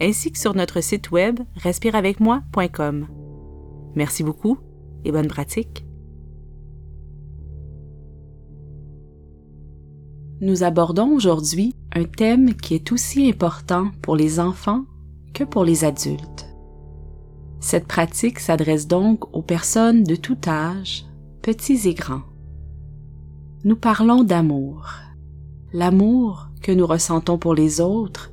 ainsi que sur notre site web respireavecmoi.com. Merci beaucoup et bonne pratique. Nous abordons aujourd'hui un thème qui est aussi important pour les enfants que pour les adultes. Cette pratique s'adresse donc aux personnes de tout âge, petits et grands. Nous parlons d'amour. L'amour que nous ressentons pour les autres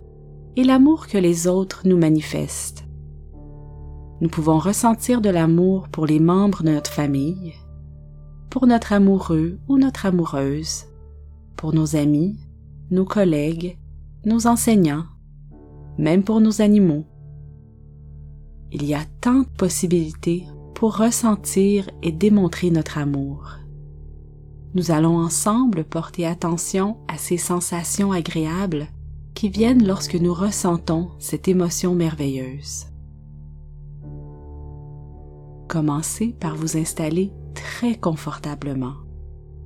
et l'amour que les autres nous manifestent. Nous pouvons ressentir de l'amour pour les membres de notre famille, pour notre amoureux ou notre amoureuse, pour nos amis, nos collègues, nos enseignants, même pour nos animaux. Il y a tant de possibilités pour ressentir et démontrer notre amour. Nous allons ensemble porter attention à ces sensations agréables qui viennent lorsque nous ressentons cette émotion merveilleuse. Commencez par vous installer très confortablement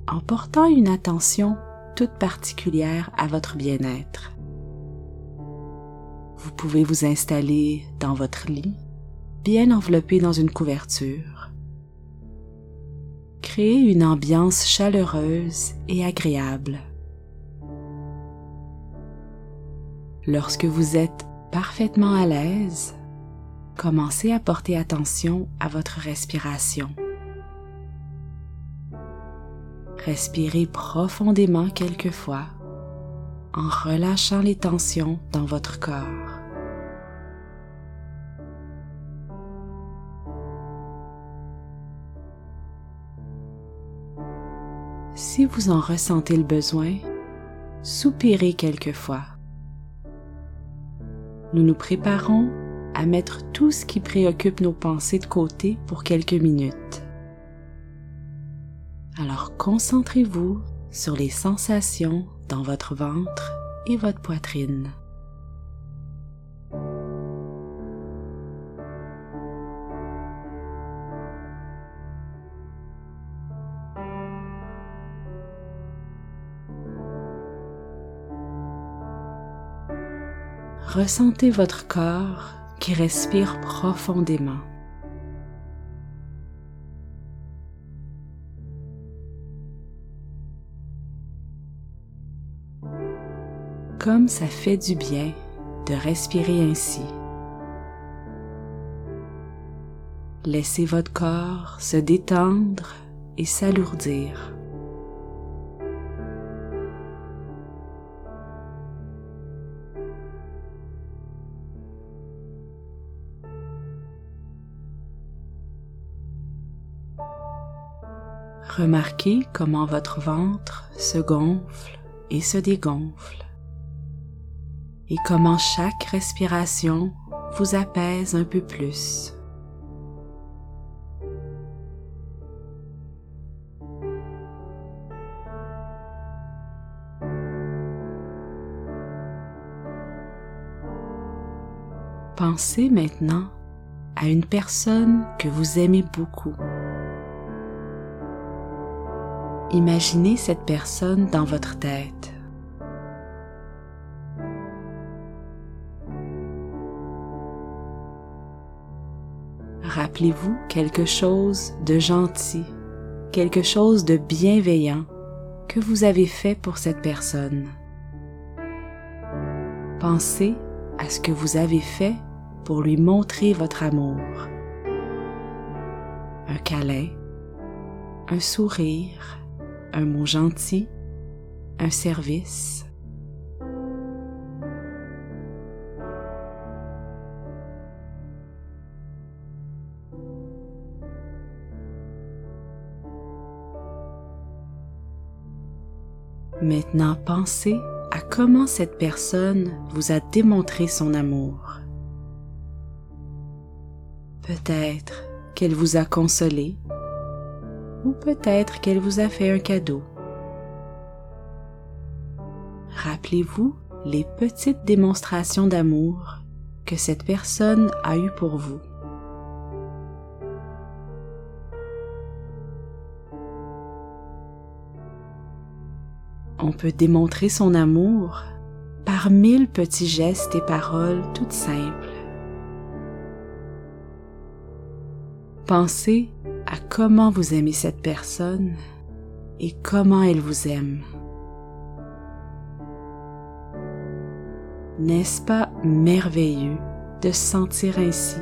en portant une attention toute particulière à votre bien-être. Vous pouvez vous installer dans votre lit, bien enveloppé dans une couverture. Créez une ambiance chaleureuse et agréable. Lorsque vous êtes parfaitement à l'aise, commencez à porter attention à votre respiration. Respirez profondément quelquefois en relâchant les tensions dans votre corps. Si vous en ressentez le besoin, soupirez quelquefois nous nous préparons à mettre tout ce qui préoccupe nos pensées de côté pour quelques minutes. Alors concentrez-vous sur les sensations dans votre ventre et votre poitrine. Ressentez votre corps qui respire profondément. Comme ça fait du bien de respirer ainsi. Laissez votre corps se détendre et s'alourdir. Remarquez comment votre ventre se gonfle et se dégonfle et comment chaque respiration vous apaise un peu plus. Pensez maintenant à une personne que vous aimez beaucoup Imaginez cette personne dans votre tête. Rappelez-vous quelque chose de gentil, quelque chose de bienveillant que vous avez fait pour cette personne. Pensez à ce que vous avez fait pour lui montrer votre amour. Un câlin, un sourire, un mot gentil, un service. Maintenant pensez à comment cette personne vous a démontré son amour. Peut-être qu'elle vous a consolé ou peut-être qu'elle vous a fait un cadeau. Rappelez-vous les petites démonstrations d'amour que cette personne a eues pour vous. On peut démontrer son amour par mille petits gestes et paroles toutes simples. Pensez à comment vous aimez cette personne et comment elle vous aime. N'est-ce pas merveilleux de se sentir ainsi?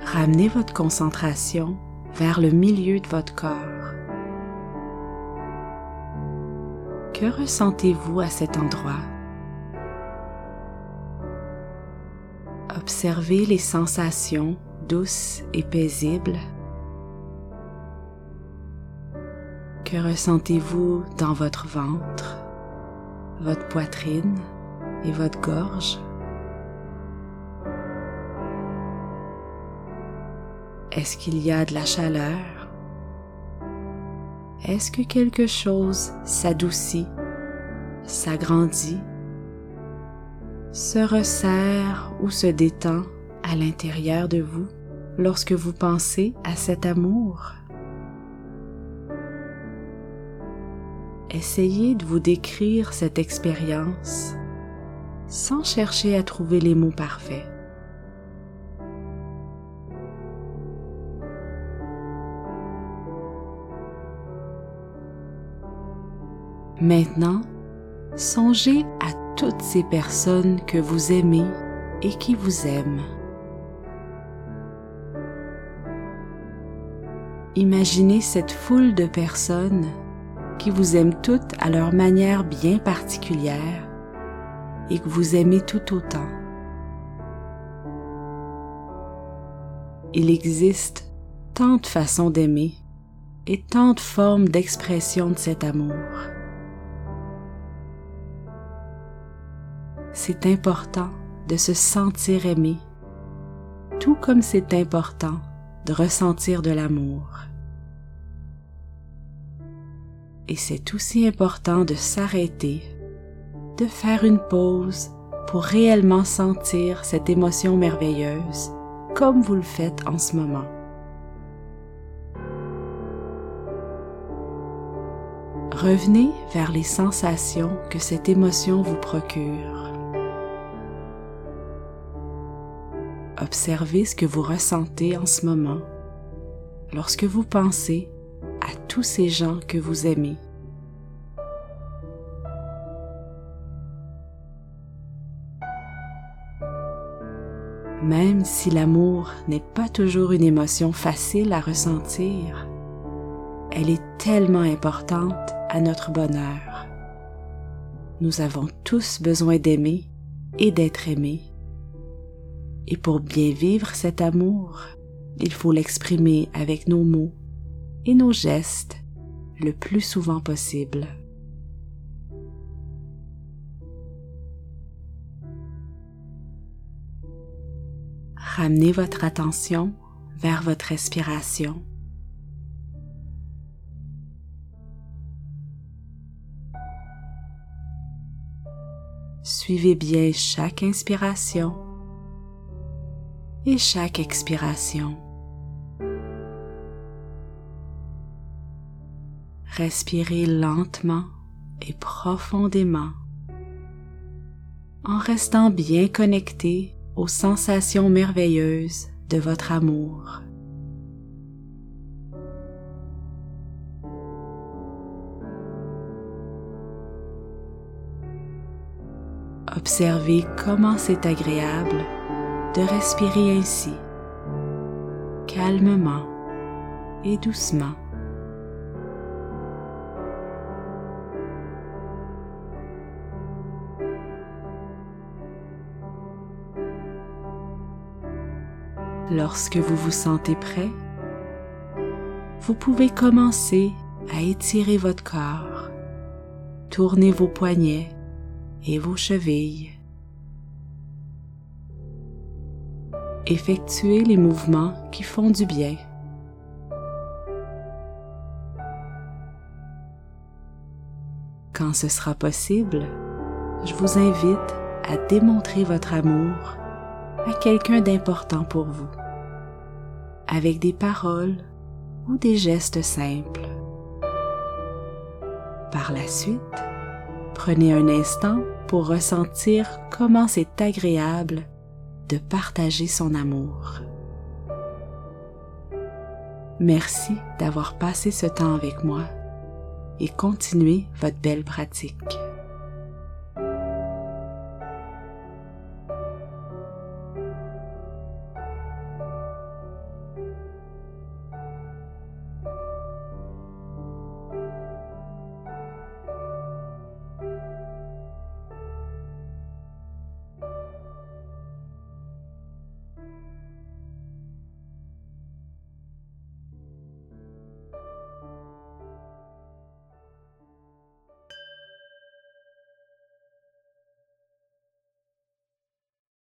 Ramenez votre concentration vers le milieu de votre corps. Que ressentez-vous à cet endroit? Observez les sensations douces et paisibles. Que ressentez-vous dans votre ventre, votre poitrine et votre gorge? Est-ce qu'il y a de la chaleur? Est-ce que quelque chose s'adoucit, s'agrandit? Se resserre ou se détend à l'intérieur de vous lorsque vous pensez à cet amour. Essayez de vous décrire cette expérience sans chercher à trouver les mots parfaits. Maintenant, songez à toutes ces personnes que vous aimez et qui vous aiment. Imaginez cette foule de personnes qui vous aiment toutes à leur manière bien particulière et que vous aimez tout autant. Il existe tant de façons d'aimer et tant de formes d'expression de cet amour. C'est important de se sentir aimé, tout comme c'est important de ressentir de l'amour. Et c'est aussi important de s'arrêter, de faire une pause pour réellement sentir cette émotion merveilleuse comme vous le faites en ce moment. Revenez vers les sensations que cette émotion vous procure. Observez ce que vous ressentez en ce moment lorsque vous pensez à tous ces gens que vous aimez. Même si l'amour n'est pas toujours une émotion facile à ressentir, elle est tellement importante à notre bonheur. Nous avons tous besoin d'aimer et d'être aimés. Et pour bien vivre cet amour, il faut l'exprimer avec nos mots et nos gestes le plus souvent possible. Ramenez votre attention vers votre respiration. Suivez bien chaque inspiration et chaque expiration. Respirez lentement et profondément en restant bien connecté aux sensations merveilleuses de votre amour. Observez comment c'est agréable de respirer ainsi, calmement et doucement. Lorsque vous vous sentez prêt, vous pouvez commencer à étirer votre corps tournez vos poignets et vos chevilles. Effectuez les mouvements qui font du bien. Quand ce sera possible, je vous invite à démontrer votre amour à quelqu'un d'important pour vous, avec des paroles ou des gestes simples. Par la suite, prenez un instant pour ressentir comment c'est agréable de partager son amour. Merci d'avoir passé ce temps avec moi et continuez votre belle pratique.